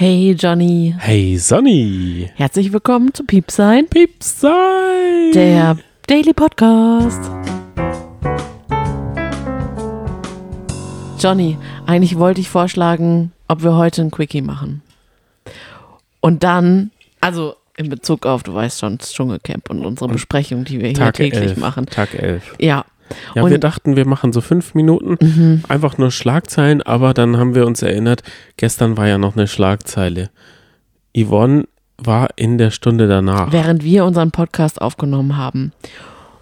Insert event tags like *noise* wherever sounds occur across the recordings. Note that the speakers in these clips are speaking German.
Hey Johnny. Hey Sonny. Herzlich willkommen zu Piepsein. Piepsein. Der Daily Podcast. Johnny, eigentlich wollte ich vorschlagen, ob wir heute ein Quickie machen. Und dann, also in Bezug auf, du weißt schon, das Dschungelcamp und unsere Besprechung, die wir Tag hier täglich elf. machen. Tag 11. Ja. Ja, Und- wir dachten, wir machen so fünf Minuten, Mhm. einfach nur Schlagzeilen, aber dann haben wir uns erinnert, gestern war ja noch eine Schlagzeile. Yvonne war in der Stunde danach. während wir unseren Podcast aufgenommen haben.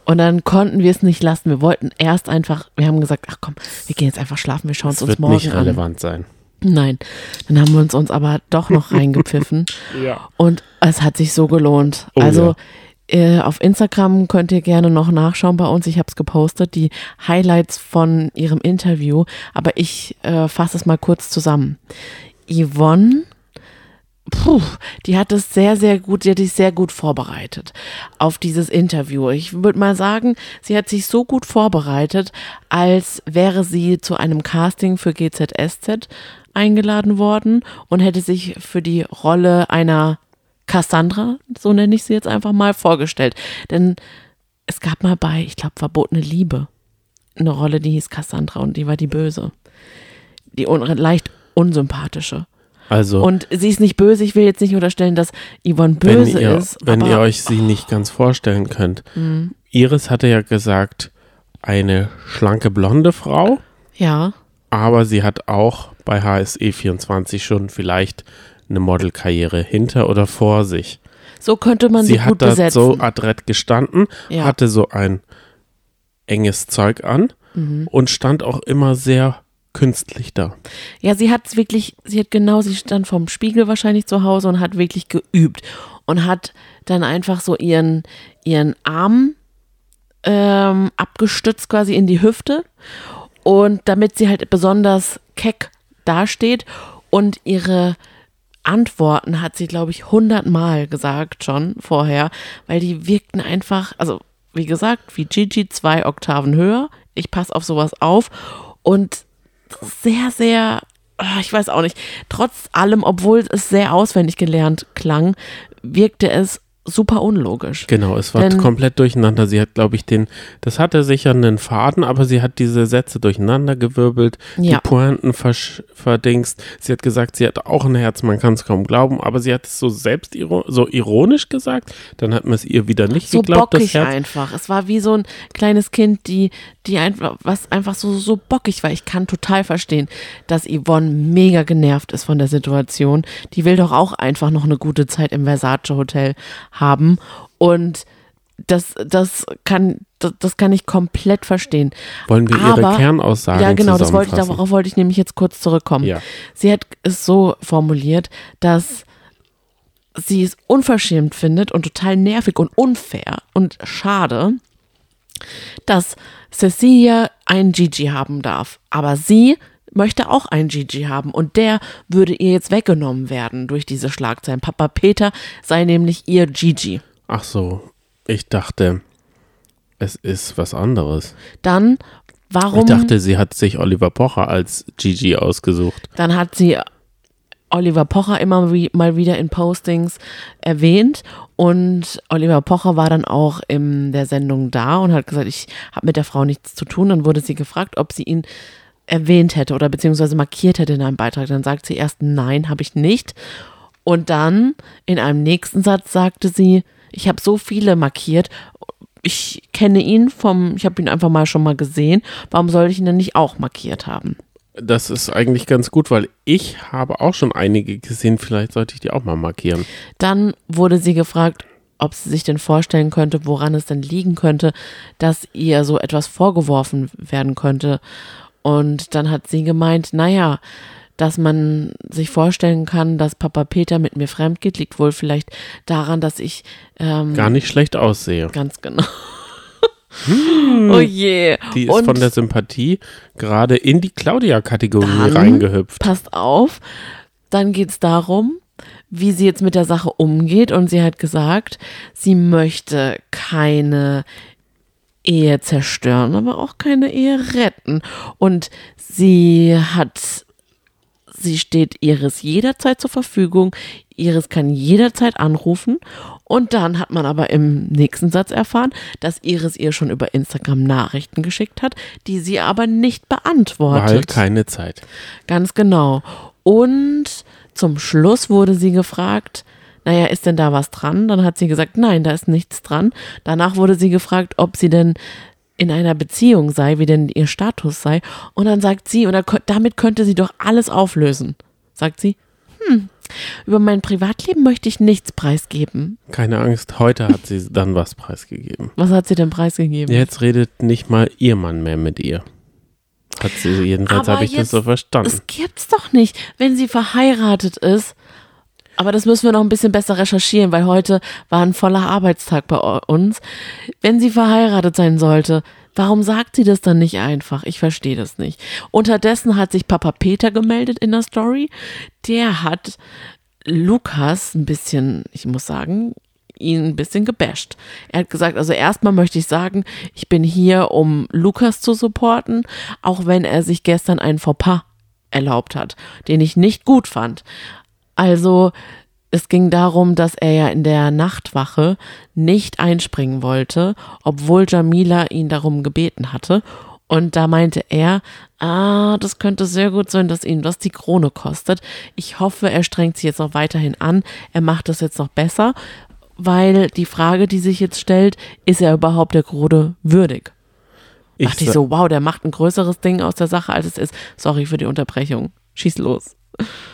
Und dann konnten wir es nicht lassen. Wir wollten erst einfach, wir haben gesagt, ach komm, wir gehen jetzt einfach schlafen, wir schauen es Das uns wird morgen nicht an. relevant sein. Nein, dann haben wir uns uns aber doch noch *laughs* reingepfiffen Ja. und es hat sich so gelohnt. Oh also äh, auf Instagram könnt ihr gerne noch nachschauen bei uns. Ich habe es gepostet, die Highlights von ihrem Interview. Aber ich äh, fasse es mal kurz zusammen. Yvonne, puh, die hat es sehr, sehr gut, die hat sich sehr gut vorbereitet auf dieses Interview. Ich würde mal sagen, sie hat sich so gut vorbereitet, als wäre sie zu einem Casting für GZSZ eingeladen worden und hätte sich für die Rolle einer Cassandra, so nenne ich sie jetzt einfach mal, vorgestellt. Denn es gab mal bei, ich glaube, Verbotene Liebe eine Rolle, die hieß Cassandra und die war die Böse. Die un leicht unsympathische. Also, Und sie ist nicht böse, ich will jetzt nicht unterstellen, dass Yvonne wenn, böse ihr, ist. wenn ihr euch sie nicht ganz vorstellen könnt. Mhm. Iris hatte ja gesagt, eine schlanke blonde Frau, Ja, aber sie hat auch bei HSE 24 schon vielleicht eine Modelkarriere hinter oder vor sich. so könnte man sie, sie gut hat da besetzen. so adrett gestanden, Ja. hatte so ein enges Zeug an Mhm. und stand auch immer sehr künstlich da. Ja, sie hat es wirklich, sie hat genau, sie stand vorm Spiegel wahrscheinlich zu Hause und hat wirklich geübt und hat dann einfach so ihren, ihren Arm ähm, abgestützt quasi in die Hüfte und damit sie halt besonders keck dasteht und ihre Antworten hat sie, glaube ich, hundertmal gesagt schon vorher, weil die wirkten einfach, also wie gesagt, wie Gigi zwei Oktaven höher. Ich passe auf sowas auf und sehr, sehr, ah, ich weiß auch nicht, trotz allem, obwohl es sehr auswendig gelernt klang, wirkte es super unlogisch. Genau, es war Denn- komplett durcheinander. Sie hat, glaube ich, den, das hatte sicher einen Faden, aber sie hat diese Sätze durcheinander gewirbelt, Ja. die Pointen versch- verdingst. Sie hat gesagt, sie hat auch ein Herz, man kann es kaum glauben, aber sie hat es so selbst so ironisch gesagt. Dann hat man es ihr wieder nicht So geglaubt, das bockig Herz. einfach. Es war wie so ein kleines Kind, die, die einfach, was einfach so, so bockig war. Ich kann total verstehen, dass Yvonne mega genervt ist von der Situation. Die will doch auch einfach noch eine gute Zeit im Versace Hotel haben. Und das, das kann, das, das kann ich komplett verstehen. Wollen wir Aber- ihre Kernaussagen Ja, genau, das wollte ich, darauf wollte ich nämlich jetzt kurz zurückkommen. Ja. Sie hat es so formuliert, dass sie es unverschämt findet und total nervig und unfair und schade, dass Cecilia einen Gigi haben darf. Aber sie möchte auch einen Gigi haben und der würde ihr jetzt weggenommen werden durch diese Schlagzeilen. Papa Peter sei nämlich ihr Gigi. Ach so, ich dachte, es ist was anderes. Dann, warum? Ich dachte, sie hat sich Oliver Pocher als Gigi ausgesucht. Dann hat sie Oliver Pocher immer wie, mal wieder in Postings erwähnt und Oliver Pocher war dann auch in der Sendung da und hat gesagt, ich habe mit der Frau nichts zu tun. Dann wurde sie gefragt, ob sie ihn erwähnt hätte oder beziehungsweise markiert hätte in einem Beitrag. Dann sagt sie erst, nein, habe ich nicht. Und dann in einem nächsten Satz sagte sie, ich habe so viele markiert. Ich kenne ihn vom, ich habe ihn einfach mal schon mal gesehen. Warum soll ich ihn denn nicht auch markiert haben? Das ist eigentlich ganz gut, weil ich habe auch schon einige gesehen. Vielleicht sollte ich die auch mal markieren. Dann wurde sie gefragt, ob sie sich denn vorstellen könnte, woran es denn liegen könnte, dass ihr so etwas vorgeworfen werden könnte. Und dann hat sie gemeint, naja, dass man sich vorstellen kann, dass Papa Peter mit mir fremd geht, liegt wohl vielleicht daran, dass ich ähm, Gar nicht schlecht aussehe. ganz genau. oh je. Die ist Und von der Sympathie gerade in die Claudia-Kategorie reingehüpft. passt auf, dann geht es darum, wie sie jetzt mit der Sache umgeht. Und sie hat gesagt, sie möchte keine Ehe zerstören, aber auch keine Ehe retten. Und sie hat sie steht Iris jederzeit zur Verfügung. Iris kann jederzeit anrufen. Und dann hat man aber im nächsten Satz erfahren, dass Iris ihr schon über Instagram Nachrichten geschickt hat, die sie aber nicht beantwortet. Weil keine Zeit. Ganz genau. Und zum Schluss wurde sie gefragt, naja, ist denn da was dran? Dann hat sie gesagt, nein, da ist nichts dran. Danach wurde sie gefragt, ob sie denn in einer Beziehung sei, wie denn ihr Status sei. Und dann sagt sie, oder damit könnte sie doch alles auflösen. Sagt sie, hm, über mein Privatleben möchte ich nichts preisgeben. Keine Angst, heute hat sie dann was preisgegeben. Was hat sie denn preisgegeben? Jetzt redet nicht mal ihr Mann mehr mit ihr. Hat sie, jedenfalls habe ich das so verstanden. Das gibt's doch nicht. Wenn sie verheiratet ist, aber das müssen wir noch ein bisschen besser recherchieren, weil heute war ein voller Arbeitstag bei uns. Wenn sie verheiratet sein sollte, warum sagt sie das dann nicht einfach? Ich verstehe das nicht. Unterdessen hat sich Papa Peter gemeldet in der Story. Der hat Lukas ein bisschen, ich muss sagen, ihn ein bisschen gebasht. Er hat gesagt, also erstmal möchte ich sagen, ich bin hier, um Lukas zu supporten, auch wenn er sich gestern einen Fauxpas erlaubt hat, den ich nicht gut fand. Also es ging darum, dass er ja in der Nachtwache nicht einspringen wollte, obwohl Jamila ihn darum gebeten hatte. Und da meinte er, ah, das könnte sehr gut sein, dass ihm das die Krone kostet. Ich hoffe, er strengt sich jetzt noch weiterhin an. Er macht das jetzt noch besser, weil die Frage, die sich jetzt stellt, ist er überhaupt der Krone würdig? Ich dachte ich so, wow, der macht ein größeres Ding aus der Sache, als es ist. Sorry für die Unterbrechung. Schieß los.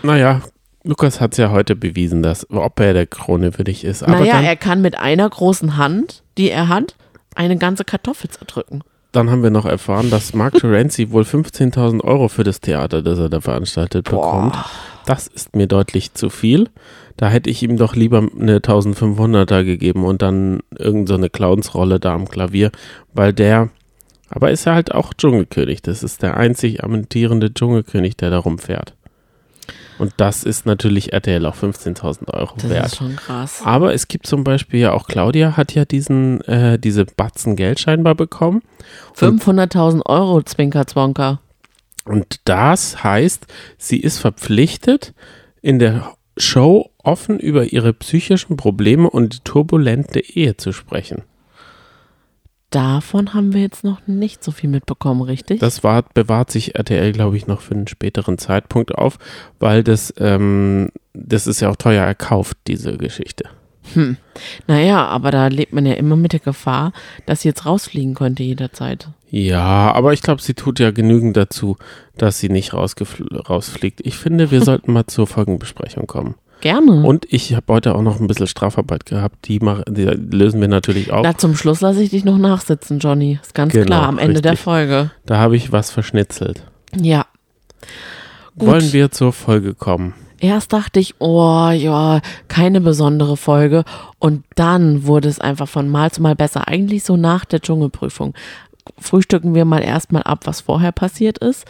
Naja, Lukas hat es ja heute bewiesen, dass ob er der Krone würdig ist. Aber naja, dann, er kann mit einer großen Hand, die er hat, eine ganze Kartoffel zerdrücken. Dann haben wir noch erfahren, dass Mark Terenzi wohl 15.000 Euro für das Theater, das er da veranstaltet, Boah. bekommt. Das ist mir deutlich zu viel. Da hätte ich ihm doch lieber eine 1500er gegeben und dann irgendeine so Clownsrolle da am Klavier, weil der, aber ist er halt auch Dschungelkönig. Das ist der einzig amtierende Dschungelkönig, der da rumfährt. Und das ist natürlich RTL auch 15.000 Euro das wert. Das ist schon krass. Aber es gibt zum Beispiel ja auch Claudia hat ja diesen, äh, diese Batzen Geld scheinbar bekommen. 500.000 Euro, Zwinker Zwonker. Und das heißt, sie ist verpflichtet, in der Show offen über ihre psychischen Probleme und die turbulente Ehe zu sprechen davon haben wir jetzt noch nicht so viel mitbekommen, richtig? Das war, bewahrt sich RTL, glaube ich, noch für einen späteren Zeitpunkt auf, weil das, ähm, das ist ja auch teuer erkauft, diese Geschichte. Hm. Naja, aber da lebt man ja immer mit der Gefahr, dass sie jetzt rausfliegen könnte jederzeit. Ja, aber ich glaube, sie tut ja genügend dazu, dass sie nicht rausfliegt. Ich finde, wir *laughs* sollten mal zur Folgenbesprechung kommen. Gerne. Und ich habe heute auch noch ein bisschen Strafarbeit gehabt. Die, mach, die lösen wir natürlich auch. Na, zum Schluss lasse ich dich noch nachsitzen, Johnny. Ist ganz genau, klar, am Ende richtig. der Folge. Da habe ich was verschnitzelt. Ja. Gut. Wollen wir zur Folge kommen? Erst dachte ich, oh ja, keine besondere Folge. Und dann wurde es einfach von Mal zu Mal besser. Eigentlich so nach der Dschungelprüfung. Frühstücken wir mal erstmal ab, was vorher passiert ist.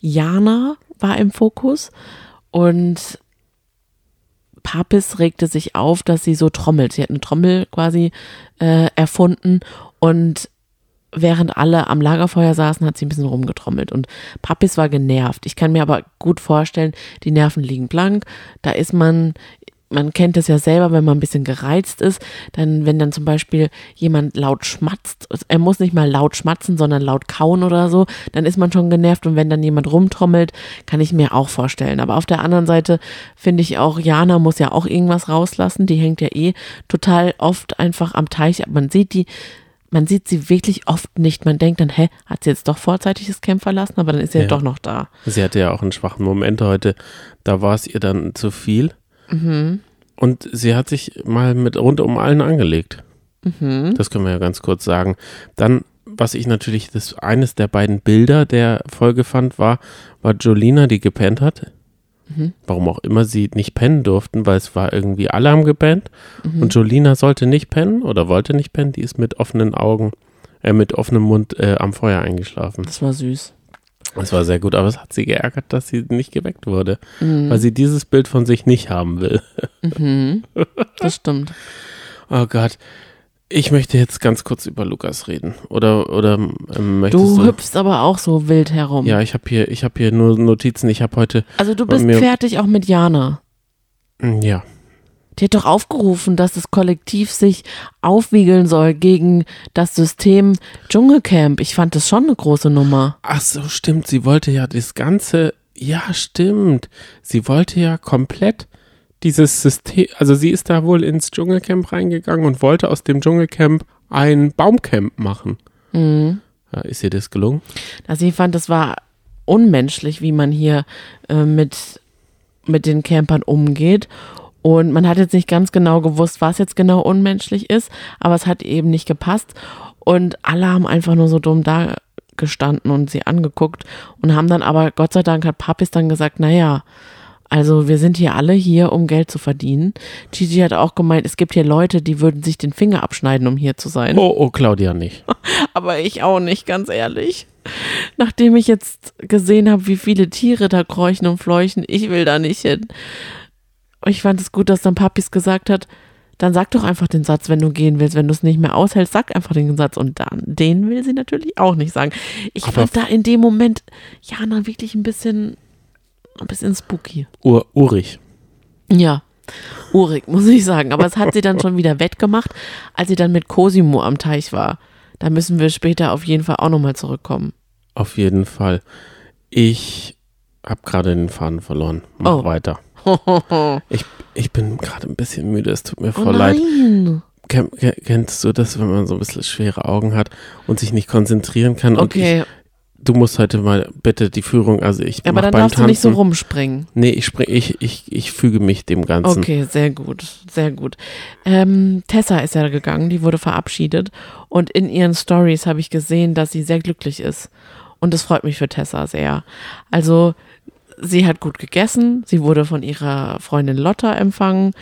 Jana war im Fokus und Papis regte sich auf, dass sie so trommelt. Sie hat eine Trommel quasi äh, erfunden und während alle am Lagerfeuer saßen, hat sie ein bisschen rumgetrommelt und Papis war genervt. Ich kann mir aber gut vorstellen, die Nerven liegen blank. Da ist man man kennt das ja selber, wenn man ein bisschen gereizt ist, dann, wenn dann zum Beispiel jemand laut schmatzt, er muss nicht mal laut schmatzen, sondern laut kauen oder so, dann ist man schon genervt und wenn dann jemand rumtrommelt, kann ich mir auch vorstellen. Aber auf der anderen Seite finde ich auch, Jana muss ja auch irgendwas rauslassen, die hängt ja eh total oft einfach am Teich, man sieht die, man sieht sie wirklich oft nicht. Man denkt dann, hä, hat sie jetzt doch vorzeitig das Camp verlassen, aber dann ist sie ja. doch noch da. Sie hatte ja auch einen schwachen Moment heute. Da war es ihr dann zu viel. Mhm. Und sie hat sich mal mit rundum allen angelegt. Mhm. Das können wir ja ganz kurz sagen. Dann, was ich natürlich das eines der beiden Bilder der Folge fand, war, war Jolina, die gepennt hat. Mhm. Warum auch immer sie nicht pennen durften, weil es war irgendwie alle haben gepennt. Mhm. Und Jolina sollte nicht pennen oder wollte nicht pennen. Die ist mit offenen Augen, äh, mit offenem Mund äh, am Feuer eingeschlafen. Das war süß. Das war sehr gut, aber es hat sie geärgert, dass sie nicht geweckt wurde, mhm. weil sie dieses Bild von sich nicht haben will. Mhm. Das stimmt. oh Gott. Ich möchte jetzt ganz kurz über Lukas reden. Oder, oder ähm, möchtest Du du? hüpfst aber auch so wild herum. Ja, ich habe hier, ich habe hier nur Notizen. Ich habe heute, Also du bist fertig auch mit Jana. ja, Die hat doch aufgerufen, dass das Kollektiv sich aufwiegeln soll gegen das System Dschungelcamp. Ich fand das schon eine große Nummer. Ach so, stimmt. Sie wollte ja das Ganze. Ja, stimmt. Sie wollte ja komplett dieses System. Also, sie ist da wohl ins Dschungelcamp reingegangen und wollte aus dem Dschungelcamp ein Baumcamp machen. Mhm. Ja, ist ihr das gelungen? Also ich fand, das war unmenschlich, wie man hier äh, mit, mit den Campern umgeht. Und man hat jetzt nicht ganz genau gewusst, was jetzt genau unmenschlich ist, aber es hat eben nicht gepasst. Und alle haben einfach nur so dumm da gestanden und sie angeguckt und haben dann aber, Gott sei Dank hat Papis dann gesagt, naja, also wir sind hier alle hier, um Geld zu verdienen. Gigi hat auch gemeint, es gibt hier Leute, die würden sich den Finger abschneiden, um hier zu sein. Oh, oh, Claudia nicht. *laughs* Aber ich auch nicht, ganz ehrlich. Nachdem ich jetzt gesehen habe, wie viele Tiere da kräuchen und fleuchen, ich will da nicht hin. Ich fand es gut, dass dann Papis gesagt hat, dann sag doch einfach den Satz, wenn du gehen willst. Wenn du es nicht mehr aushältst, sag einfach den Satz. Und dann, den will sie natürlich auch nicht sagen. Ich Aber fand da in dem Moment Jana wirklich ein bisschen, ein bisschen spooky. Ur, urig. Ja, urig, muss ich sagen. Aber es hat sie dann schon wieder wettgemacht, als sie dann mit Cosimo am Teich war. Da müssen wir später auf jeden Fall auch nochmal zurückkommen. Auf jeden Fall. Ich habe gerade den Faden verloren. Mach Oh. weiter. Oh *laughs* Ich, ich bin gerade ein bisschen müde. Es tut mir voll leid. nein. Ken, ken- kennst du das, wenn man so ein bisschen schwere Augen hat und sich nicht konzentrieren kann? Und Okay, ich, du musst heute mal bitte die Führung, also ich aber dann darfst Tanzen. du nicht so rumspringen. Nee, ich spring, ich, ich, ich füge mich dem Ganzen. Okay, sehr gut, sehr gut. Ähm, Tessa ist ja gegangen, die wurde verabschiedet und in ihren Stories habe ich gesehen, dass sie sehr glücklich ist. Und das freut mich für Tessa sehr. Also, sie hat gut gegessen, sie wurde von ihrer Freundin Lotta empfangen,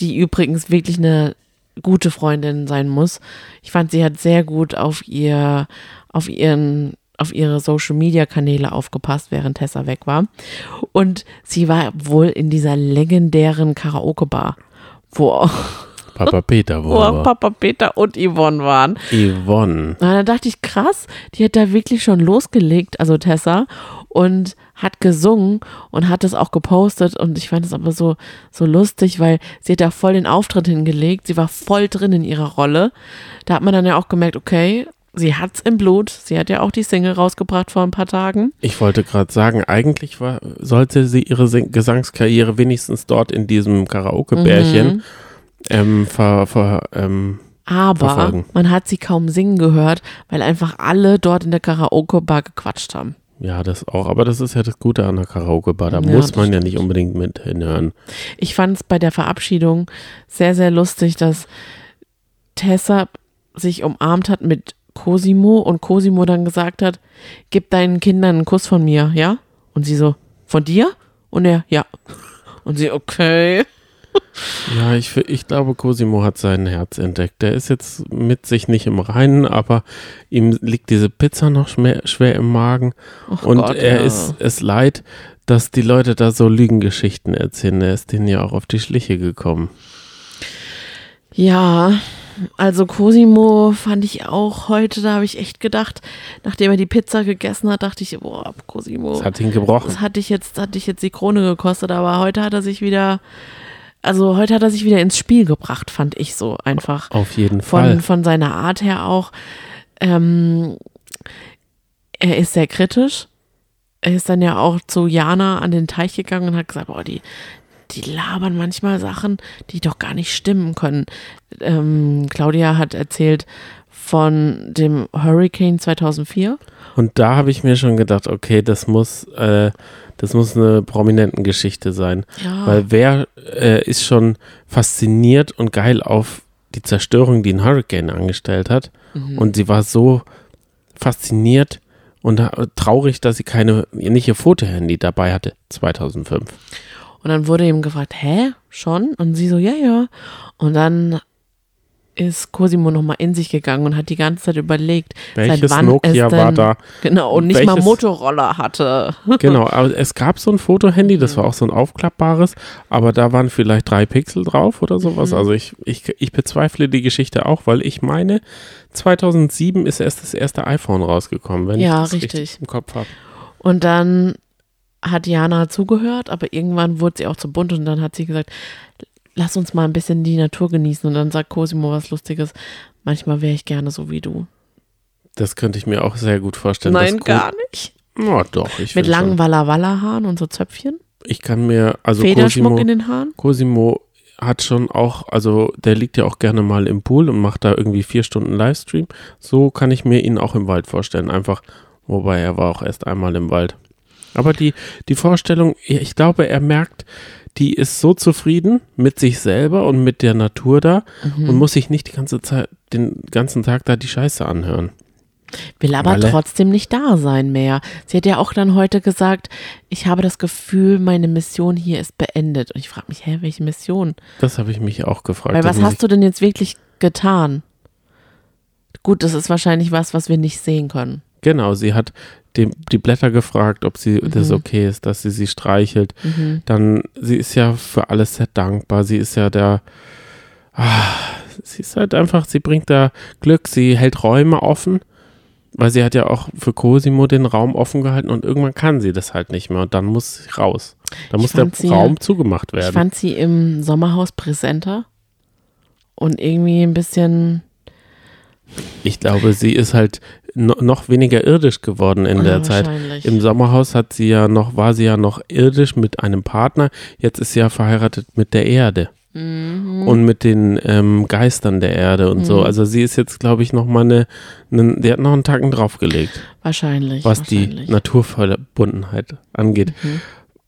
die übrigens wirklich eine gute Freundin sein muss. Ich fand, sie hat sehr gut auf ihr, auf ihren, auf ihre Social Media Kanäle aufgepasst, während Tessa weg war. Und sie war wohl in dieser legendären Karaoke-Bar, wo, Papa Peter, *laughs* wo wo Papa Peter und Yvonne waren. Yvonne. Na, da dachte ich, krass, die hat da wirklich schon losgelegt, also Tessa, und hat gesungen und hat das auch gepostet. Und ich fand es aber so, so lustig, weil sie hat da voll den Auftritt hingelegt. Sie war voll drin in ihrer Rolle. Da hat man dann ja auch gemerkt, okay, sie hat's im Blut. Sie hat ja auch die Single rausgebracht vor ein paar Tagen. Ich wollte gerade sagen, eigentlich war, sollte sie ihre Sing Gesangskarriere wenigstens dort in diesem Karaoke-Bärchen Mhm. ähm, ver, ver, ähm, Aber Verfolgen. man hat sie kaum singen gehört, weil einfach alle dort in der Karaoke-Bar gequatscht haben. Ja, das auch. Aber das ist ja das Gute an der Karaoke-Bar. Da Ja, muss man ja nicht unbedingt mit hinhören. Ich fand es bei der Verabschiedung sehr, sehr lustig, dass Tessa sich umarmt hat mit Cosimo und Cosimo dann gesagt hat, gib deinen Kindern einen Kuss von mir, ja? Und sie so, von dir? Und er, ja. Und sie, okay. *laughs* Ja, ich, ich glaube, Cosimo hat sein Herz entdeckt. Der ist jetzt mit sich nicht im Reinen, aber ihm liegt diese Pizza noch schwer, schwer im Magen. Och Und Gott, er ja. ist es leid, dass die Leute da so Lügengeschichten erzählen. Er ist denen ja auch auf die Schliche gekommen. Ja, also Cosimo fand ich auch heute, da habe ich echt gedacht, nachdem er die Pizza gegessen hat, dachte ich, boah, Cosimo. Das hat ihn gebrochen. Das hatte ich jetzt, hatte ich jetzt die Krone gekostet, aber heute hat er sich wieder, also heute hat er sich wieder ins Spiel gebracht, fand ich so einfach. Auf jeden Fall. Von, seiner Art her auch. Ähm, er ist sehr kritisch. Er ist dann ja auch zu Jana an den Teich gegangen und hat gesagt, boah, die, die labern manchmal Sachen, die doch gar nicht stimmen können. Ähm, Claudia hat erzählt von dem Hurricane 2004. Und da habe ich mir schon gedacht, okay, das muss, äh, das muss eine prominenten Geschichte sein. Ja. Weil wer äh, ist schon fasziniert und geil auf die Zerstörung, die ein Hurricane angestellt hat. Mhm. Und sie war so fasziniert und traurig, dass sie keine, nicht ihr Fotohandy dabei hatte, 2005. Und dann wurde ihm gefragt, hä, schon? Und sie so, ja, ja. Und dann ist Cosimo nochmal in sich gegangen und hat die ganze Zeit überlegt, Welches seit wann Nokia es denn, war da? Genau, und nicht mal Welches- Motorroller hatte. *laughs* Genau, aber es gab so ein Fotohandy, das war auch so ein aufklappbares, aber da waren vielleicht drei Pixel drauf oder sowas. Mhm. Also ich, ich, ich bezweifle die Geschichte auch, weil ich meine, 2007 ist erst das erste iPhone rausgekommen, wenn Ja, ich das richtig, richtig. im Kopf habe. Und dann hat Jana zugehört, aber irgendwann wurde sie auch zu bunt und dann hat sie gesagt, lass uns mal ein bisschen die Natur genießen. Und dann sagt Cosimo was Lustiges, manchmal wäre ich gerne so wie du. Das könnte ich mir auch sehr gut vorstellen. Nein, gar nicht. Ja, doch. Ich Mit langen schon. Walla Walla Haaren und so Zöpfchen, Ich kann mir, also Federschmuck Cosimo, in den Haaren. Cosimo hat schon auch, also der liegt ja auch gerne mal im Pool und macht da irgendwie vier Stunden Livestream. So kann ich mir ihn auch im Wald vorstellen. Einfach, wobei er war auch erst einmal im Wald. Aber die, die Vorstellung, ich glaube, er merkt, die ist so zufrieden mit sich selber und mit der Natur da Mhm. und muss sich nicht die ganze Zeit, den ganzen Tag da die Scheiße anhören. Will aber Walle. trotzdem nicht da sein mehr. Sie hat ja auch dann heute gesagt, ich habe das Gefühl, meine Mission hier ist beendet. Und ich frage mich, hä, welche Mission? Das habe ich mich auch gefragt. Weil was hast du denn jetzt wirklich getan? Gut, das ist wahrscheinlich was, was wir nicht sehen können. Genau, sie hat die, die Blätter gefragt, ob sie das Mhm. okay ist, dass sie sie streichelt. Dann, sie ist ja für alles sehr dankbar. Sie ist ja der, ah, sie ist halt einfach, sie bringt da Glück, sie hält Räume offen, weil sie hat ja auch für Cosimo den Raum offen gehalten und irgendwann kann sie das halt nicht mehr und dann muss sie raus. Dann Ich muss der sie- Raum zugemacht Ich werden. fand sie im Sommerhaus präsenter und irgendwie ein bisschen Ich glaube, sie ist halt no, noch weniger irdisch geworden in der Ah, Zeit. wahrscheinlich. Im Sommerhaus hat sie ja noch, war sie ja noch irdisch mit einem Partner. Jetzt ist sie ja verheiratet mit der Erde Mhm. und mit den ähm, Geistern der Erde und so. Mhm. Also sie ist jetzt, glaube ich, noch mal eine, eine, die hat noch einen Tacken draufgelegt, wahrscheinlich. was die wahrscheinlich. Naturverbundenheit angeht. Mhm.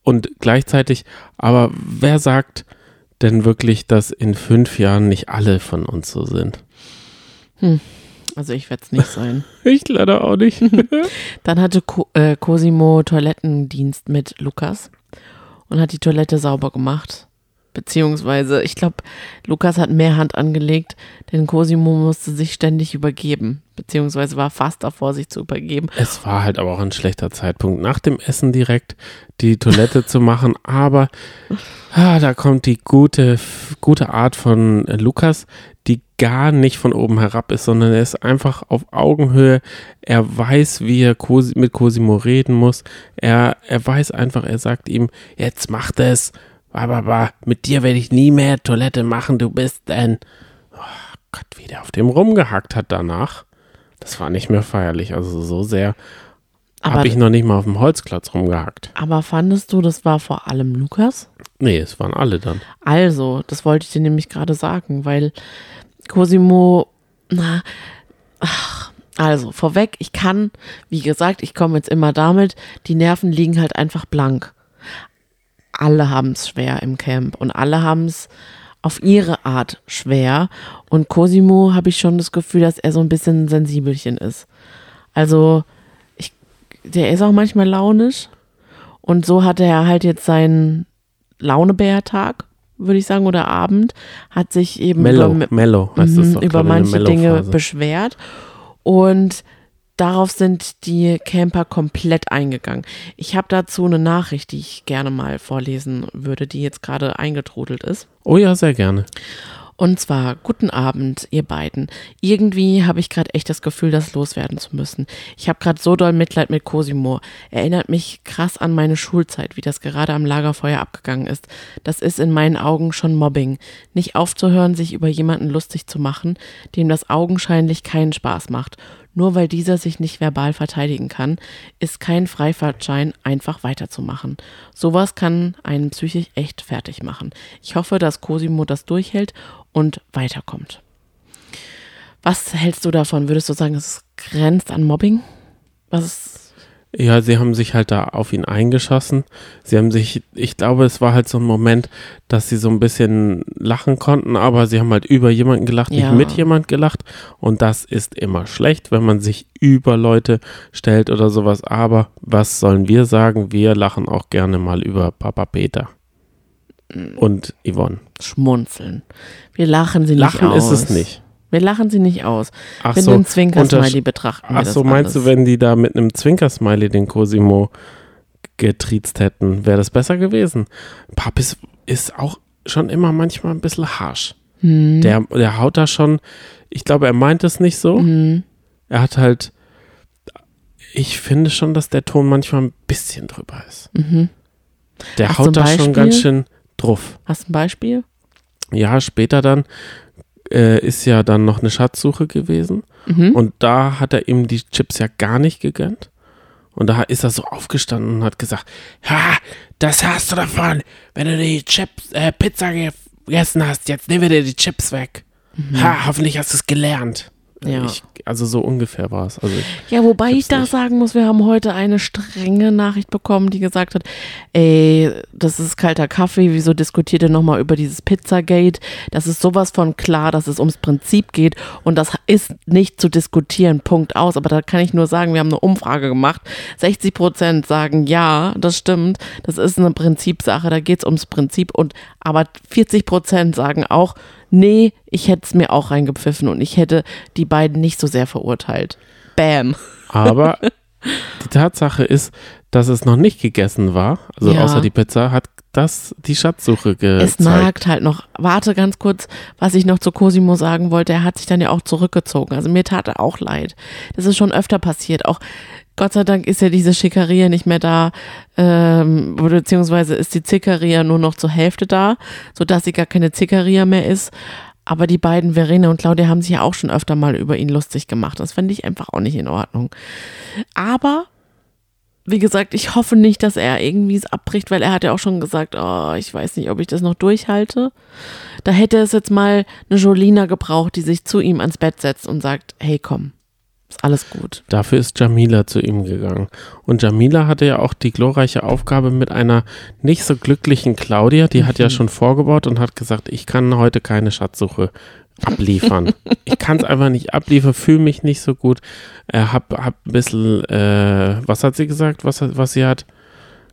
Und gleichzeitig, aber wer sagt denn wirklich, dass in fünf Jahren nicht alle von uns so sind? Also ich werde es nicht sein. *laughs* Ich leider auch nicht. *laughs* *laughs* Dann hatte Co äh, Cosimo Toilettendienst mit Lukas und hat die Toilette sauber gemacht. Beziehungsweise, ich glaube, Lukas hat mehr Hand angelegt, denn Cosimo musste sich ständig übergeben. Beziehungsweise war fast davor, sich zu übergeben. Es war halt aber auch ein schlechter Zeitpunkt, nach dem Essen direkt die Toilette zu machen. Aber ah, da kommt die gute, gute Art von Lukas, die gar nicht von oben herab ist, sondern er ist einfach auf Augenhöhe. Er weiß, wie er Cosi mit Cosimo reden muss. Er, er weiß einfach, er sagt ihm, jetzt mach das. Aber mit dir werde ich nie mehr Toilette machen, du bist ein. Oh Gott, wie der auf dem rumgehackt hat danach. Das war nicht mehr feierlich. Also so sehr habe ich noch nicht mal auf dem Holzklotz rumgehackt. aber fandest du, das war vor allem Lukas? Nee, es waren alle dann. Also, das wollte ich dir nämlich gerade sagen, weil Cosimo, na, ach, also vorweg, ich kann, wie gesagt, ich komme jetzt immer damit, die Nerven liegen halt einfach blank. Alle haben es schwer im Camp und alle haben es auf ihre Art schwer. Und Cosimo habe ich schon das Gefühl, dass er so ein bisschen sensibelchen ist. Also, ich, der ist auch manchmal launisch. Und so hatte er halt jetzt seinen Launebär-Tag, würde ich sagen, oder Abend, hat sich eben Mellow, über, Mellow Mhm, über manche Dinge beschwert. Und darauf sind die Camper komplett eingegangen. Ich habe dazu eine Nachricht, die ich gerne mal vorlesen würde, die jetzt gerade eingetrudelt ist. Oh ja, sehr gerne. Und zwar, guten Abend, ihr beiden. Irgendwie habe ich gerade echt das Gefühl, das loswerden zu müssen. Ich habe gerade so doll Mitleid mit Cosimo. Erinnert mich krass an meine Schulzeit, wie das gerade am Lagerfeuer abgegangen ist. Das ist in meinen Augen schon Mobbing. Nicht aufzuhören, sich über jemanden lustig zu machen, dem das augenscheinlich keinen Spaß macht. Nur weil dieser sich nicht verbal verteidigen kann, ist kein Freifahrtschein, einfach weiterzumachen. Sowas kann einen psychisch echt fertig machen. Ich hoffe, dass Cosimo das durchhält und weiterkommt. Was hältst du davon? Würdest du sagen, es grenzt an Mobbing? Was ist, Ja, sie haben sich halt da auf ihn eingeschossen. Sie haben sich, ich glaube, es war halt so ein Moment, dass sie so ein bisschen lachen konnten, aber sie haben halt über jemanden gelacht, Ja. nicht mit jemand gelacht. Und das ist immer schlecht, wenn man sich über Leute stellt oder sowas. Aber was sollen wir sagen? Wir lachen auch gerne mal über Papa Peter und Yvonne. schmunzeln. Wir lachen sie nicht Lachen aus. ist es nicht. Wir lachen sie nicht aus. Ach Mit so, einem Zwinker-Smiley betrachten Ach so, meinst alles. du, wenn die da mit einem Zwinkersmiley den Cosimo getriezt hätten, wäre das besser gewesen? Papis ist auch schon immer manchmal ein bisschen harsch. Hm. Der, der haut da schon, ich glaube, er meint es nicht so. Mhm. Er hat halt, ich finde schon, dass der Ton manchmal ein bisschen drüber ist. Mhm. Der Hast du haut da schon Beispiel? ganz schön drauf. Hast du ein Beispiel? Ja, später dann äh, ist ja dann noch eine Schatzsuche gewesen. Mhm. Und da hat er ihm die Chips ja gar nicht gegönnt. Und da ist er so aufgestanden und hat gesagt, ha, das hast du davon, wenn du die Chips, äh, Pizza gegessen hast, jetzt nehmen wir dir die Chips weg. Ha, hoffentlich hast du es gelernt. Ja. Ich, also so ungefähr war es. Also Ja, wobei ich da nicht. sagen muss, wir haben heute eine strenge Nachricht bekommen, die gesagt hat, ey, das ist kalter Kaffee, wieso diskutiert ihr nochmal über dieses Pizzagate? Das ist sowas von klar, dass es ums Prinzip geht und das ist nicht zu diskutieren, Punkt aus. Aber da kann ich nur sagen, wir haben eine Umfrage gemacht. 60 Prozent sagen, ja, das stimmt, das ist eine Prinzipsache, da geht es ums Prinzip und aber 40 Prozent sagen auch, nee, ich hätte es mir auch reingepfiffen und ich hätte die beiden nicht so sehr verurteilt. Bam. aber *laughs* die Tatsache ist, dass es noch nicht gegessen war, also Ja. außer die Pizza, hat das die Schatzsuche Es gezeigt. nagt halt noch. Warte ganz kurz, was ich noch zu Cosimo sagen wollte. Er hat sich dann ja auch zurückgezogen. Also mir tat er auch leid. Das ist schon öfter passiert. Auch Gott sei Dank ist ja diese Schickeria nicht mehr da, ähm, beziehungsweise ist die Zickeria nur noch zur Hälfte da, sodass sie gar keine Zickeria mehr ist. Aber die beiden, Verena und Claudia, haben sich ja auch schon öfter mal über ihn lustig gemacht. Das fände ich einfach auch nicht in Ordnung. Aber wie gesagt, ich hoffe nicht, dass er irgendwie es abbricht, weil er hat ja auch schon gesagt, oh, ich weiß nicht, ob ich das noch durchhalte. Da hätte es jetzt mal eine Jolina gebraucht, die sich zu ihm ans Bett setzt und sagt, hey, komm, ist alles gut. Dafür ist Jamila zu ihm gegangen. Und Jamila hatte ja auch die glorreiche Aufgabe mit einer nicht so glücklichen Claudia, die hat ja schon vorgebaut und hat gesagt, ich kann heute keine Schatzsuche abliefern. *laughs* ich kann es einfach nicht abliefern, fühle mich nicht so gut. Äh, hab, hab ein bisschen, äh, was hat sie gesagt, was, was sie hat?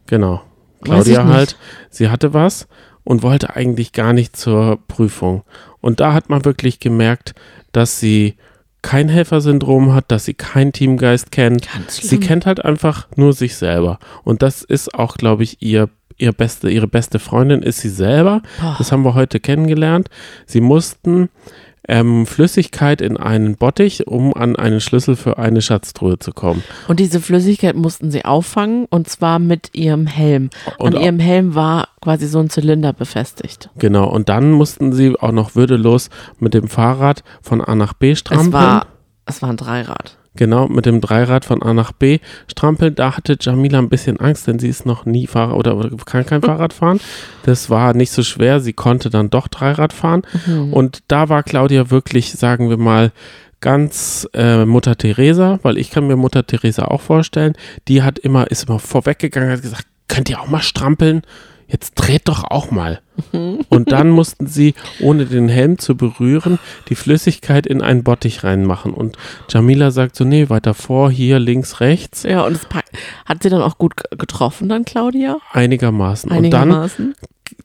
Genau. Claudia halt, sie hatte was und wollte eigentlich gar nicht zur Prüfung. Und da hat man wirklich gemerkt, dass sie kein Helfersyndrom hat, dass sie keinen Teamgeist kennt. Sie kennt halt einfach nur sich selber. Und das ist auch, glaube ich, ihr, ihr beste, ihre beste Freundin ist sie selber. Boah. Das haben wir heute kennengelernt. Sie mussten ähm, Flüssigkeit in einen Bottich, um an einen Schlüssel für eine Schatztruhe zu kommen. Und diese Flüssigkeit mussten sie auffangen und zwar mit ihrem Helm. Und An ihrem Helm war quasi so ein Zylinder befestigt. Genau, und dann mussten sie auch noch würdelos mit dem Fahrrad von A nach B strampeln. Es war, es war ein Dreirad. Genau, mit dem Dreirad von A nach B strampeln. Da hatte Jamila ein bisschen Angst, denn sie ist noch nie Fahrer oder, kann kein *laughs* Fahrrad fahren. Das war nicht so schwer. Sie konnte dann doch Dreirad fahren. Und da war Claudia wirklich, sagen wir mal, ganz äh, Mutter Teresa, weil ich kann mir Mutter Teresa auch vorstellen. Die hat immer, ist immer vorweggegangen, hat gesagt, könnt ihr auch mal strampeln? Jetzt dreht doch auch mal. Und dann mussten sie, ohne den Helm zu berühren, die Flüssigkeit in einen Bottich reinmachen. Und Jamila sagt so, nee, weiter vor, hier, links, rechts, Ja, und es hat sie dann auch gut ge- getroffen, dann Claudia? einigermaßen. Und dann, Einigermaßen.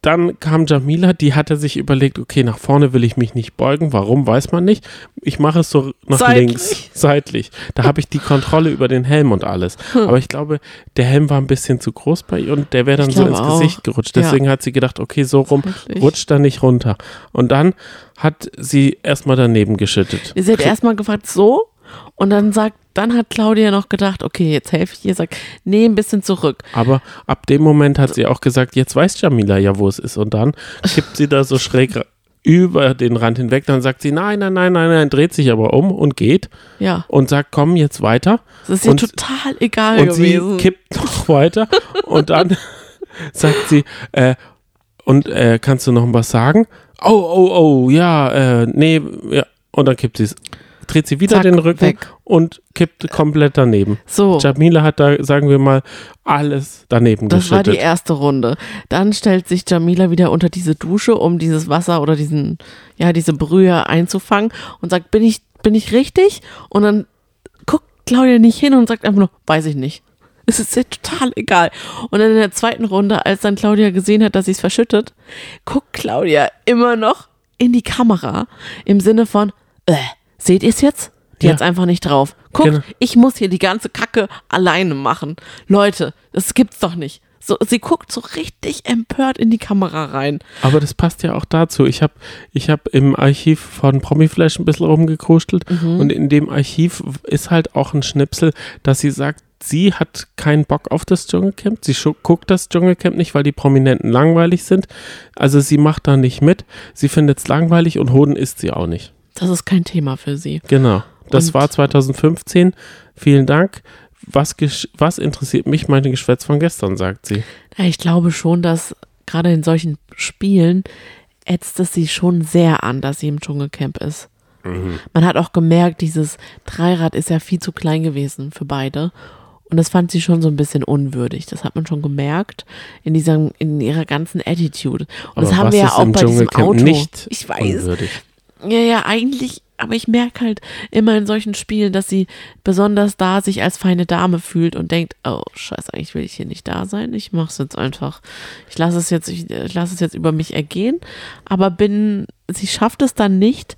Dann kam Jamila, die hatte sich überlegt, okay, nach vorne will ich mich nicht beugen. Warum, weiß man nicht. Ich mache es so nach Seitlich. links, seitlich. Da habe ich die Kontrolle über den Helm und alles. *laughs* Aber ich glaube, der Helm war ein bisschen zu groß bei ihr und der wäre dann Hm. So ins auch. Gesicht gerutscht. Ja. Deswegen hat sie gedacht, okay, so rum, Seitlich. rutscht da nicht runter. Und dann hat sie erstmal daneben geschüttet. Sie hat erstmal gefragt, so? Und dann sagt, dann hat Claudia noch gedacht, okay, jetzt helfe ich ihr, sagt, nee, ein bisschen zurück. Aber ab dem Moment hat sie auch gesagt, jetzt weiß Jamila ja, wo es ist. Und dann kippt sie da so schräg über den Rand hinweg. Dann sagt sie, nein, nein, nein, nein, nein, dreht sich aber um und geht Ja, und sagt, komm jetzt weiter. das ist ihr Und- total egal Und sie gewesen. kippt noch weiter und dann *laughs* sagt sie, äh, und äh, kannst du noch was sagen? Oh, oh, oh, ja, äh, nee, ja. Und dann kippt sie es. Dreht sie wieder Zack, den Rücken weg. und kippt komplett daneben. So, Jamila hat da, sagen wir mal, alles daneben das war die geschüttet. erste Runde. Dann stellt sich Jamila wieder unter diese Dusche, um dieses Wasser oder diesen, ja, diese Brühe einzufangen und sagt, bin ich, bin ich richtig? Und dann guckt Claudia nicht hin und sagt einfach nur, weiß ich nicht. Es ist ihr total egal. Und dann in der zweiten Runde, als dann Claudia gesehen hat, dass sie es verschüttet, guckt Claudia immer noch in die Kamera im Sinne von, Äh, seht ihr es jetzt? Die Ja. hat's einfach nicht drauf. Guckt, Genau. ich muss hier die ganze Kacke alleine machen. Leute, das gibt's doch nicht. So, sie guckt so richtig empört in die Kamera rein. Aber das passt ja auch dazu. Ich habe ich hab im Archiv von Promiflash ein bisschen rumgekruschelt Mhm. und in dem Archiv ist halt auch ein Schnipsel, dass sie sagt, sie hat keinen Bock auf das Dschungelcamp. Sie guckt das Dschungelcamp nicht, weil die Prominenten langweilig sind. Also sie macht da nicht mit. Sie findet es langweilig und Hoden isst sie auch nicht. Das ist kein Thema für sie. Genau. Das Und- war 2015. Vielen Dank. Was, was interessiert mich meine Geschwätz von gestern, sagt sie. Ich glaube schon, dass gerade in solchen Spielen ätzt es sie schon sehr an, dass sie im Dschungelcamp ist. Man hat auch gemerkt, dieses Dreirad ist ja viel zu klein gewesen für beide. Und das fand sie schon so ein bisschen unwürdig. Das hat man schon gemerkt in diesem, in ihrer ganzen Attitude. Und das Aber haben was wir ja auch bei diesem Auto. nicht ich weiß. unwürdig? Ja, ja, eigentlich, aber ich merke halt immer in solchen Spielen, dass sie besonders da sich als feine Dame fühlt und denkt, oh scheiße, eigentlich will ich hier nicht da sein. Ich mache es jetzt einfach. Ich lasse es jetzt, ich, ich lasse es jetzt über mich ergehen. Aber bin, sie schafft es dann nicht,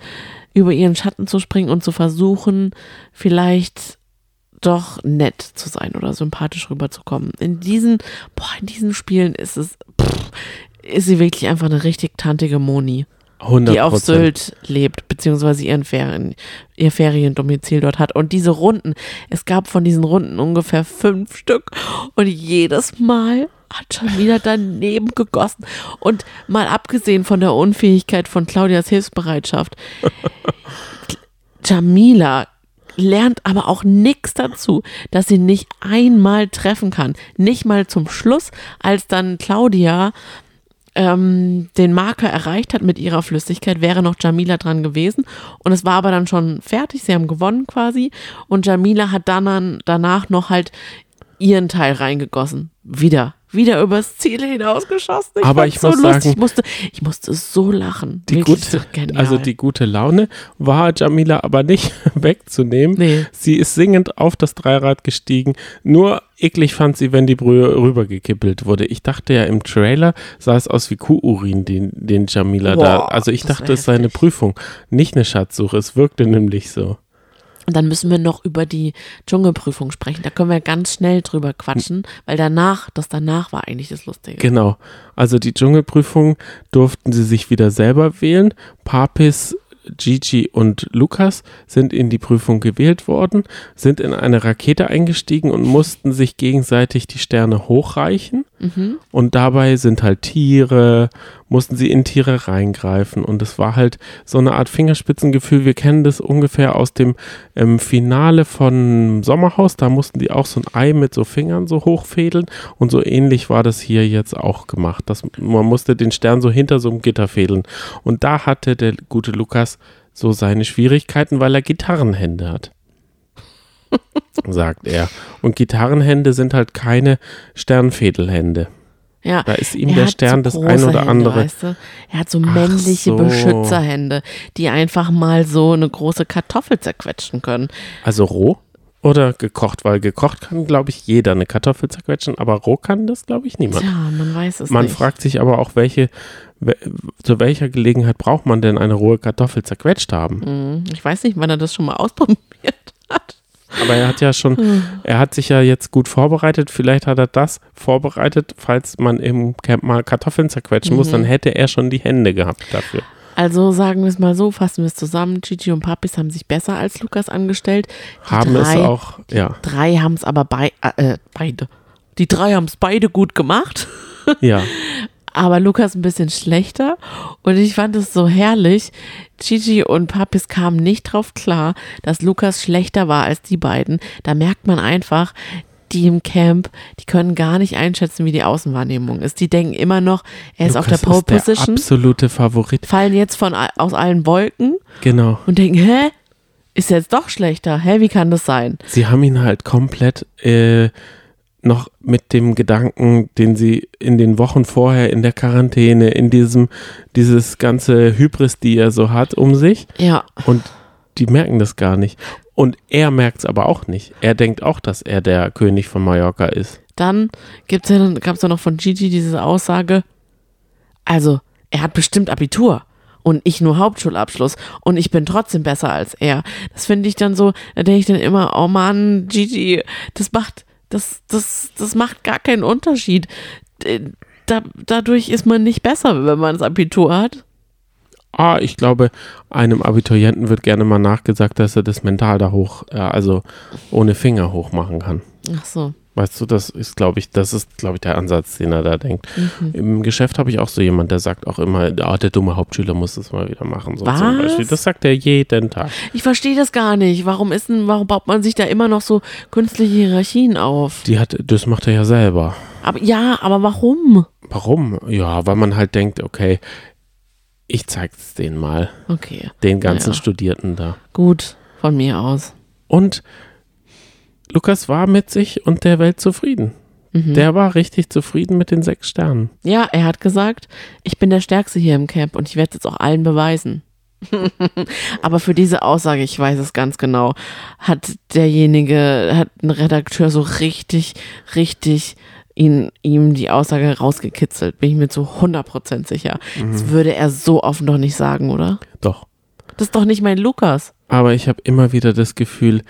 über ihren Schatten zu springen und zu versuchen, vielleicht doch nett zu sein oder sympathisch rüberzukommen. In diesen, boah, in diesen Spielen ist es, pff, ist sie wirklich einfach eine richtig tantige Moni 100 die auf Sylt lebt, beziehungsweise ihren Ferien, ihr Feriendomizil dort hat. Und diese Runden, es gab von diesen Runden ungefähr fünf Stück und jedes Mal hat schon wieder daneben gegossen. Und mal abgesehen von der Unfähigkeit von Claudias Hilfsbereitschaft, *laughs* Jamila lernt aber auch nichts dazu, dass sie nicht einmal treffen kann. Nicht mal zum Schluss, als dann Claudia ähm, den Marker erreicht hat mit ihrer Flüssigkeit, wäre noch Jamila dran gewesen. Und es war aber dann schon fertig. Sie haben gewonnen quasi. Und Jamila hat dann danach noch halt ihren Teil reingegossen. Wieder. Wieder übers Ziel hinausgeschossen. Ich Aber ich so muss lustig. sagen- ich musste, ich musste so lachen. Die Wirklich gute, also die gute Laune war Jamila aber nicht *laughs* wegzunehmen. Nee. Sie ist singend auf das Dreirad gestiegen. Nur eklig fand sie, wenn die Brühe rübergekippelt wurde. Ich dachte ja im Trailer sah es aus wie Kuhurin, den, den Jamila da. Boah, Also ich dachte, es sei eine. Prüfung, nicht eine Schatzsuche. Es wirkte nämlich so. Und dann müssen wir noch über die Dschungelprüfung sprechen. Da können wir ganz schnell drüber quatschen, weil danach, das danach war eigentlich das Lustige. Genau. Also die Dschungelprüfung durften sie sich wieder selber wählen. Papis, Gigi und Lukas sind in die Prüfung gewählt worden, sind in eine Rakete eingestiegen und mussten sich gegenseitig die Sterne hochreichen. Und dabei sind halt Tiere, mussten sie in Tiere reingreifen. Und es war halt so eine Art Fingerspitzengefühl. Wir kennen das ungefähr aus dem ähm, Finale von Sommerhaus. Da mussten die auch so ein Ei mit so Fingern so hochfädeln. Und so ähnlich war das hier jetzt auch gemacht. Das, man musste den Stern so hinter so einem Gitter fädeln. Und da hatte der gute Lukas so seine Schwierigkeiten, weil er Gitarrenhände hat. *laughs* sagt er. Und Gitarrenhände sind halt keine Sternfädelhände. Ja. Da ist ihm Er der Stern so das ein oder Hände, andere. Weißt du? Er hat so männliche so. Beschützerhände, die einfach mal so eine große Kartoffel zerquetschen können. Also roh oder gekocht? Weil gekocht kann, glaube ich, jeder eine Kartoffel zerquetschen, aber roh kann das, glaube ich, niemand. Tja, man weiß es Man nicht. fragt sich aber auch, welche, we- zu welcher Gelegenheit braucht man denn eine rohe Kartoffel zerquetscht haben? Hm, Ich weiß nicht, wann er das schon mal *laughs* ausprobiert hat. Aber er hat ja schon, Hm. er hat sich ja jetzt gut vorbereitet. Vielleicht hat er das vorbereitet, falls man im Camp mal Kartoffeln zerquetschen muss, Mhm. dann hätte er schon die Hände gehabt dafür. Also sagen wir es mal so, fassen wir es zusammen. Gigi und Papis haben sich besser als Lukas angestellt. Die Haben drei, es auch, ja, Drei haben es aber bei, äh, beide. Die drei haben es beide gut gemacht. ja. *laughs* aber Lukas ein bisschen schlechter. Und ich fand es so herrlich. Gigi und Papis kamen nicht drauf klar, dass Lukas schlechter war als die beiden. Da merkt man einfach, die im Camp, die können gar nicht einschätzen, wie die Außenwahrnehmung ist. Die denken immer noch, er ist auf der Lukas Pole ist der Position, absolute Favorit. fallen jetzt von aus allen Wolken Genau. und denken, hä? Ist jetzt doch schlechter? Hä, wie kann das sein? Sie haben ihn halt komplett äh, noch mit dem Gedanken, den sie in den Wochen vorher in der Quarantäne, in diesem, dieses ganze Hybris, die er so hat um sich Ja, und die merken das gar nicht. Und er merkt es aber auch nicht. Er denkt auch, dass er der König von Mallorca ist. dann gibt's ja, gab es ja noch von Gigi diese Aussage, also er hat bestimmt Abitur. und ich nur Hauptschulabschluss und ich bin trotzdem besser als er. Das finde ich dann so, da denke ich dann immer, oh Mann, Gigi, das macht, das, das, das macht gar keinen Unterschied. Da, dadurch ist man nicht besser, wenn man das Abitur hat. Ah, ich glaube, einem Abiturienten wird gerne mal nachgesagt, dass er das mental da hoch, äh, also ohne Finger hoch machen kann. Ach so. Weißt du, das ist, glaube ich, das ist, glaube ich, der Ansatz, den er da denkt. Mhm. Im Geschäft habe ich auch so jemand, der sagt auch immer, ah, der dumme Hauptschüler muss das mal wieder machen. So Was? Zum Beispiel. Das sagt er jeden Tag. Ich verstehe das gar nicht. Warum ist denn, warum baut man sich da immer noch so künstliche Hierarchien auf? Die hat, das macht er ja selber. Aber ja, aber warum? Warum? Ja, weil man halt denkt, okay, ich zeig's denen mal, Okay, den ganzen Naja. Studierten da. gut, von mir aus. Und Lukas war mit sich und der Welt zufrieden. Mhm. Der war richtig zufrieden mit den sechs Sternen. Ja, er hat gesagt, ich bin der Stärkste hier im Camp und ich werde es jetzt auch allen beweisen. *laughs* Aber für diese Aussage, ich weiß es ganz genau, hat derjenige, hat ein Redakteur so richtig, richtig ihn, ihm die Aussage rausgekitzelt. Bin ich mir zu 100% sicher. Das würde er so offen doch nicht sagen, oder? Doch. Das ist doch nicht mein Lukas. Aber ich habe immer wieder das Gefühl,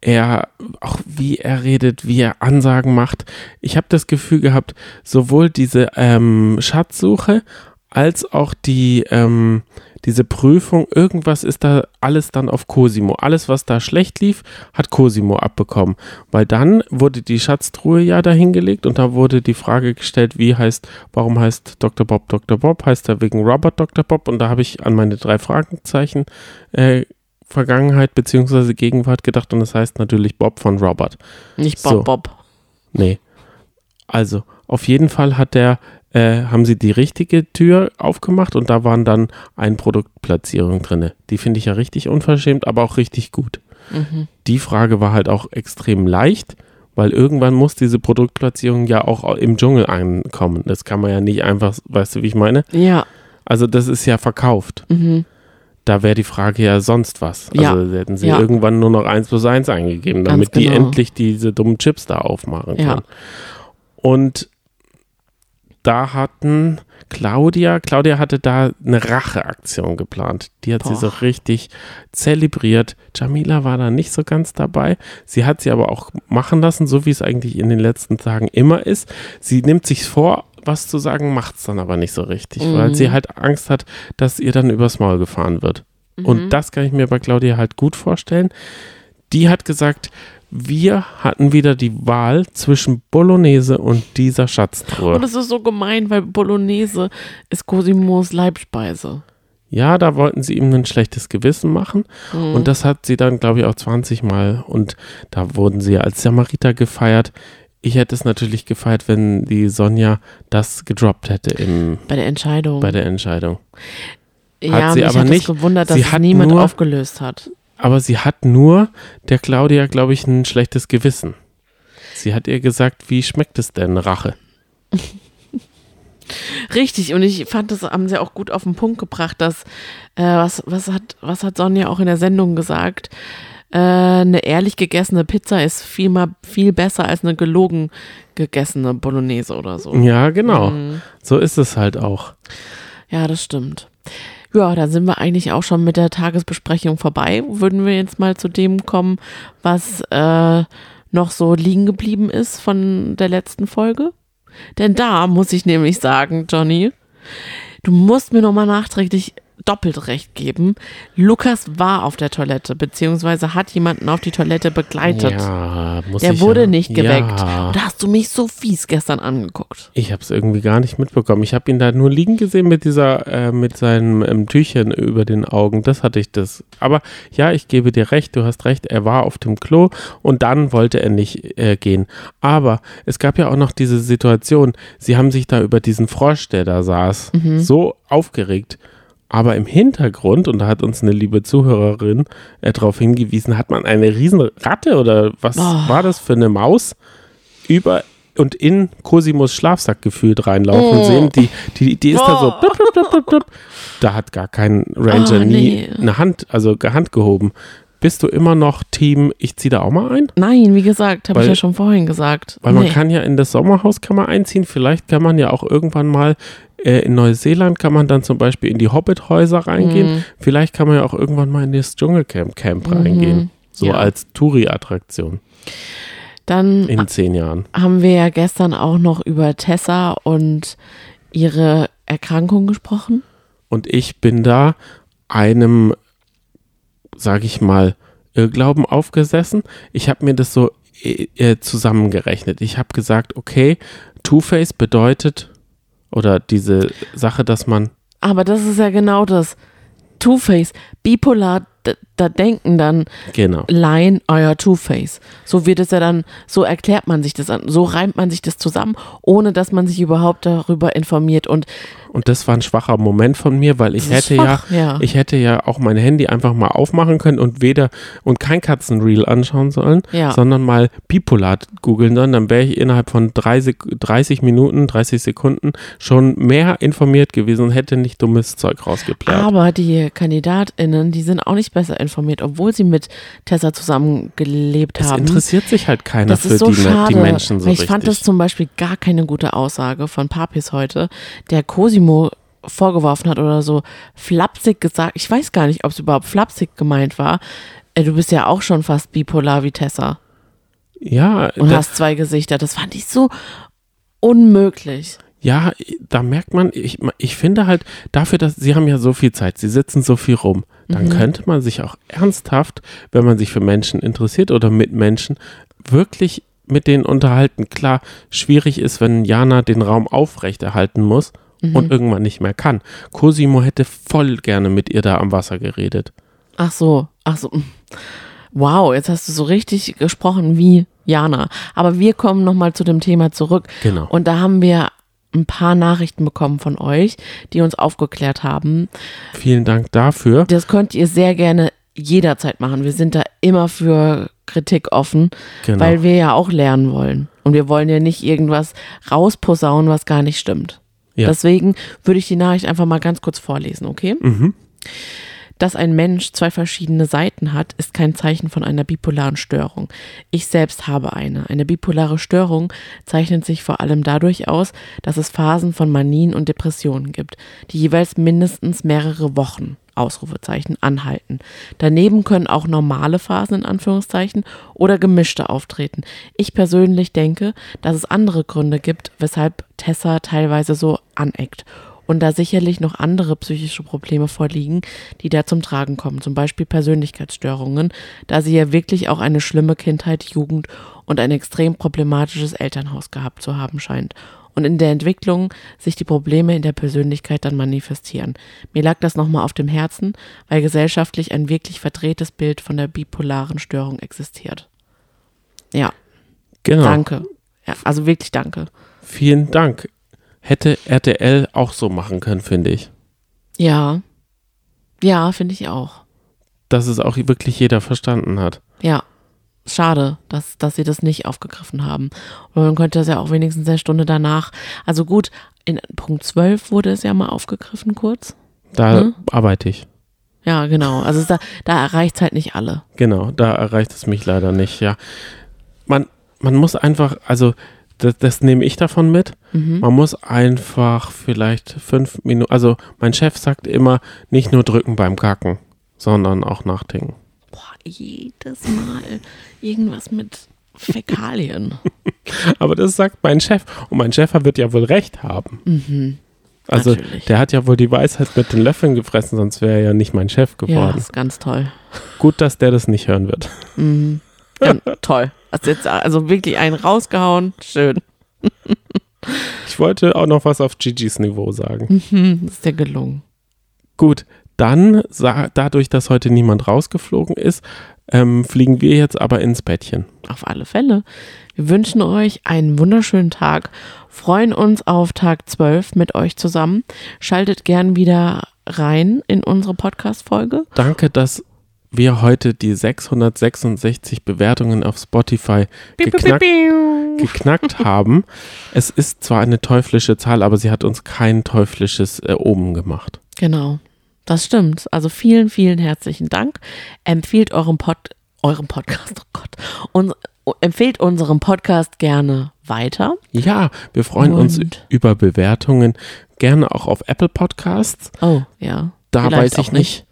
er, auch wie er redet, wie er Ansagen macht. Ich habe das Gefühl gehabt, sowohl diese ähm, Schatzsuche als auch die, ähm, diese Prüfung, irgendwas ist da alles dann auf Cosimo. Alles, was da schlecht lief, hat Cosimo abbekommen. Weil dann wurde die Schatztruhe ja dahingelegt und da wurde die Frage gestellt, wie heißt, warum heißt Dr. Bob Dr. Bob? Heißt er wegen Robert Dr. Bob? Und da habe ich an meine drei Fragezeichen äh, Vergangenheit bzw. Gegenwart gedacht und das heißt natürlich Bob von Robert. Nicht Bob So. Bob. Nee. Also, auf jeden Fall hat der, äh, haben sie die richtige Tür aufgemacht und da waren dann ein Produktplatzierung drin. Die finde ich ja richtig unverschämt, aber auch richtig gut. Mhm. Die Frage war halt auch extrem leicht, weil irgendwann muss diese Produktplatzierung ja auch im Dschungel ankommen. Das kann man ja nicht einfach, weißt du, wie ich meine? Ja. Also, das ist ja verkauft. Mhm. Da wäre die Frage ja sonst was. Ja. Also hätten sie Ja. irgendwann nur noch 1 plus 1 eingegeben, damit die genau. endlich diese dummen Chips da aufmachen Ja. können. Und da hatten Claudia, Claudia hatte da eine Racheaktion geplant. Die hat sie so Boah. richtig zelebriert. Jamila war da nicht so ganz dabei. Sie hat sie aber auch machen lassen, so wie es eigentlich in den letzten Tagen immer ist. Sie nimmt sich vor, was zu sagen, macht es dann aber nicht so richtig, weil Mhm. sie halt Angst hat, dass ihr dann übers Maul gefahren wird. Mhm. Und das kann ich mir bei Claudia halt gut vorstellen. Die hat gesagt, wir hatten wieder die Wahl zwischen Bolognese und dieser Schatztruhe. Und es ist so gemein, weil Bolognese ist Cosimos Leibspeise. Ja, da wollten sie ihm ein schlechtes Gewissen machen. Mhm. Und das hat sie dann, glaube ich, auch 20 Mal. Und da wurden sie als Samariter gefeiert. Ich hätte es natürlich gefeiert, wenn die Sonja das gedroppt hätte im, Bei der Entscheidung. bei der Entscheidung. ja, hat sie mich aber hat nicht. Gewundert, dass Sie es niemand nur- aufgelöst hat. Aber sie hat nur der Claudia, glaube ich, ein schlechtes Gewissen. Sie hat ihr gesagt, wie schmeckt es denn, Rache? *laughs* Richtig, und ich fand, das haben sie auch gut auf den Punkt gebracht, dass, äh, was, was, hat, was hat Sonja auch in der Sendung gesagt? Äh, eine ehrlich gegessene Pizza ist viel, mal, viel besser als eine gelogen gegessene Bolognese oder so. Ja, genau. Mhm. So ist es halt auch. Ja, das stimmt. Ja, dann sind wir eigentlich auch schon mit der Tagesbesprechung vorbei. Würden wir jetzt mal zu dem kommen, was äh, noch so liegen geblieben ist von der letzten Folge? Denn da muss ich nämlich sagen, Johnny, du musst mir nochmal nachträglich doppelt recht geben. Lukas war auf der Toilette, beziehungsweise hat jemanden auf die Toilette begleitet. Ja, muss der ich wurde ja. nicht geweckt. Ja. Da hast du mich so fies gestern angeguckt. Ich habe es irgendwie gar nicht mitbekommen. Ich habe ihn da nur liegen gesehen mit dieser, äh, mit seinem ähm, Tüchchen über den Augen. Das hatte ich das. Aber ja, ich gebe dir recht. Du hast recht. Er war auf dem Klo und dann wollte er nicht äh, gehen. Aber es gab ja auch noch diese Situation. Sie haben sich da über diesen Frosch, der da saß, so aufgeregt. Aber im Hintergrund, und da hat uns eine liebe Zuhörerin äh, darauf hingewiesen, hat man eine riesen Ratte oder was Oh. war das für eine Maus über und in Cosimos Schlafsack gefühlt reinlaufen Oh. sehen. Die, die, die ist da so. Oh. Blub, blub, blub. Da hat gar kein Ranger Oh, nie nee. eine Hand, also Hand gehoben. Bist du immer noch Team, ich ziehe da auch mal ein? Nein, wie gesagt, habe ich ja schon vorhin gesagt. Weil man Nee. kann ja in das Sommerhaus kann man einziehen, vielleicht kann man ja auch irgendwann mal äh, in Neuseeland kann man dann zum Beispiel in die Hobbit-Häuser reingehen. Mhm. Vielleicht kann man ja auch irgendwann mal in das Dschungelcamp Camp reingehen. So Ja. als Touri-Attraktion Dann in zehn Jahren. haben wir ja gestern auch noch über Tessa und ihre Erkrankung gesprochen. Und ich bin da einem, sage ich mal, Irrglauben aufgesessen. Ich habe mir das so äh, äh, zusammengerechnet. Ich habe gesagt, okay, Two-Face bedeutet, oder diese Sache, dass man, Aber das ist ja genau das. Two-Face, bipolar, da, da denken dann genau, Laien, euer Two-Face. So wird es ja dann, so erklärt man sich das an, so reimt man sich das zusammen, ohne dass man sich überhaupt darüber informiert. Und und das war ein schwacher Moment von mir, weil ich hätte schwach, ja, ja. ich hätte ja auch mein Handy einfach mal aufmachen können und weder und kein Katzenreel anschauen sollen, Ja. sondern mal bipolar googeln sollen, dann wäre ich innerhalb von drei Sek 30 Minuten, 30 Sekunden schon mehr informiert gewesen und hätte nicht dummes Zeug rausgeplärrt. aber die KandidatInnen, die sind auch nicht besser informiert, obwohl sie mit Tessa zusammengelebt es haben. interessiert sich halt keiner Das für ist so die, schade. die Menschen so ich richtig. fand das zum Beispiel gar keine gute Aussage von Papis heute, der Cosimo vorgeworfen hat oder so flapsig gesagt. Ich weiß gar nicht, ob es überhaupt flapsig gemeint war. Äh, Du bist ja auch schon fast bipolar wie Tessa ja, und hast zwei Gesichter. Das fand ich so unmöglich. Ja, da merkt man, ich, ich finde halt dafür, dass sie haben ja so viel Zeit, sie sitzen so viel rum, dann Mhm. könnte man sich auch ernsthaft, wenn man sich für Menschen interessiert oder mit Menschen, wirklich mit denen unterhalten. Klar, schwierig ist, wenn Jana den Raum aufrechterhalten muss Mhm. und irgendwann nicht mehr kann. Cosimo hätte voll gerne mit ihr da am Wasser geredet. Ach so, ach so. Wow, jetzt hast du so richtig gesprochen wie Jana. Aber wir kommen nochmal zu dem Thema zurück. Genau. Und da haben wir ein paar Nachrichten bekommen von euch, die uns aufgeklärt haben. Vielen Dank dafür. Das könnt ihr sehr gerne jederzeit machen. Wir sind da immer für Kritik offen, Genau. weil wir ja auch lernen wollen. Und wir wollen ja nicht irgendwas rausposaunen, was gar nicht stimmt. Ja. Deswegen würde ich die Nachricht einfach mal ganz kurz vorlesen, okay? Mhm. Dass ein Mensch zwei verschiedene Seiten hat, ist kein Zeichen von einer bipolaren Störung. Ich selbst habe eine. Eine bipolare Störung zeichnet sich vor allem dadurch aus, dass es Phasen von Manien und Depressionen gibt, die jeweils mindestens mehrere Wochen Ausrufezeichen anhalten. Daneben können auch normale Phasen in Anführungszeichen oder gemischte auftreten. Ich persönlich denke, dass es andere Gründe gibt, weshalb Tessa teilweise so aneckt und da sicherlich noch andere psychische Probleme vorliegen, die da zum Tragen kommen, zum Beispiel Persönlichkeitsstörungen, da sie ja wirklich auch eine schlimme Kindheit, Jugend und ein extrem problematisches Elternhaus gehabt zu haben scheint. Und in der Entwicklung sich die Probleme in der Persönlichkeit dann manifestieren. Mir lag das nochmal auf dem Herzen, weil gesellschaftlich ein wirklich verdrehtes Bild von der bipolaren Störung existiert. Ja, Genau. danke. Ja, also wirklich danke. Vielen Dank. Hätte RTL auch so machen können, finde ich. Ja. Ja, finde ich auch. Dass es auch wirklich jeder verstanden hat. Ja, schade, dass, dass sie das nicht aufgegriffen haben. Und man könnte das ja auch wenigstens eine Stunde danach. Also gut, in Punkt 12 wurde es ja mal aufgegriffen kurz. Da Ne? arbeite ich. Ja, genau. Also da, da erreicht es halt nicht alle. Genau, da erreicht es mich leider nicht, ja. Man, man muss einfach, also das, das nehme ich davon mit. Mhm. Man muss einfach vielleicht fünf Minuten, also mein Chef sagt immer, nicht nur drücken beim Kacken, sondern auch nachdenken. Boah, jedes Mal irgendwas mit Fäkalien. *laughs* Aber das sagt mein Chef und mein Chef wird ja wohl recht haben. Mhm. Also Natürlich. der hat ja wohl die Weisheit mit den Löffeln gefressen, sonst wäre er ja nicht mein Chef Ja, geworden. ist ganz toll. Gut, dass der das nicht hören wird. Mhm. Ganz *laughs* toll. Hast jetzt also wirklich einen rausgehauen. Schön. Ich wollte auch noch was auf Gigi's Niveau sagen. Mhm, ist dir gelungen. Gut, dann, dadurch, dass heute niemand rausgeflogen ist, ähm, fliegen wir jetzt aber ins Bettchen. Auf alle Fälle. Wir wünschen euch einen wunderschönen Tag, freuen uns auf Tag 12 mit euch zusammen. Schaltet gern wieder rein in unsere Podcast-Folge. Danke, dass wir heute die 666 Bewertungen auf Spotify geknackt, geknackt *laughs* haben. Es ist zwar eine teuflische Zahl, aber sie hat uns kein teuflisches äh, Omen gemacht. Genau. Das stimmt. Also vielen, vielen herzlichen Dank. Empfiehlt eurem Pod, eurem Podcast, oh Gott, und empfehlt unserem Podcast gerne weiter. Ja, wir freuen uns Und- über Bewertungen, gerne auch auf Apple Podcasts. Oh, ja. Da Vielleicht weiß ich auch nicht,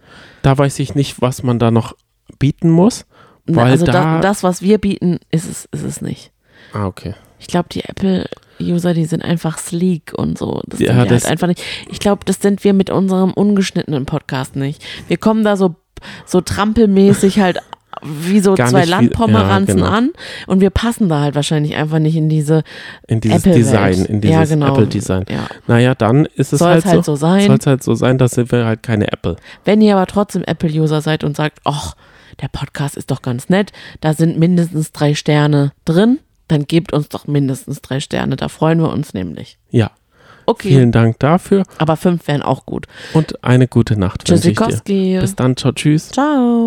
da weiß ich nicht, was man da noch bieten muss, Na, weil also da, da, das, was wir bieten, ist es, ist es nicht. ah, okay. Ich glaube, die Apple-User, die sind einfach sleek und so. Das Ja, sind wir das- halt einfach nicht. Ich glaube, das sind wir mit unserem ungeschnittenen Podcast nicht. Wir kommen da so, so trampelmäßig halt wie so Gar zwei Landpomeranzen ja, genau. an und wir passen da halt wahrscheinlich einfach nicht in diese In dieses Apple-Welt. Design, in dieses ja, genau. Apple-Design. Ja. Naja, dann ist es halt, es halt so sein. Soll es halt so sein, dass wir halt keine Apple. Wenn ihr aber trotzdem Apple-User seid und sagt, ach, der Podcast ist doch ganz nett, da sind mindestens drei Sterne drin, dann gebt uns doch mindestens drei Sterne. Da freuen wir uns nämlich. Ja, Okay, vielen Dank dafür aber fünf wären auch gut. und eine gute Nacht. Tschüssikowski. Bis dann, ciao, tschüss. Ciao.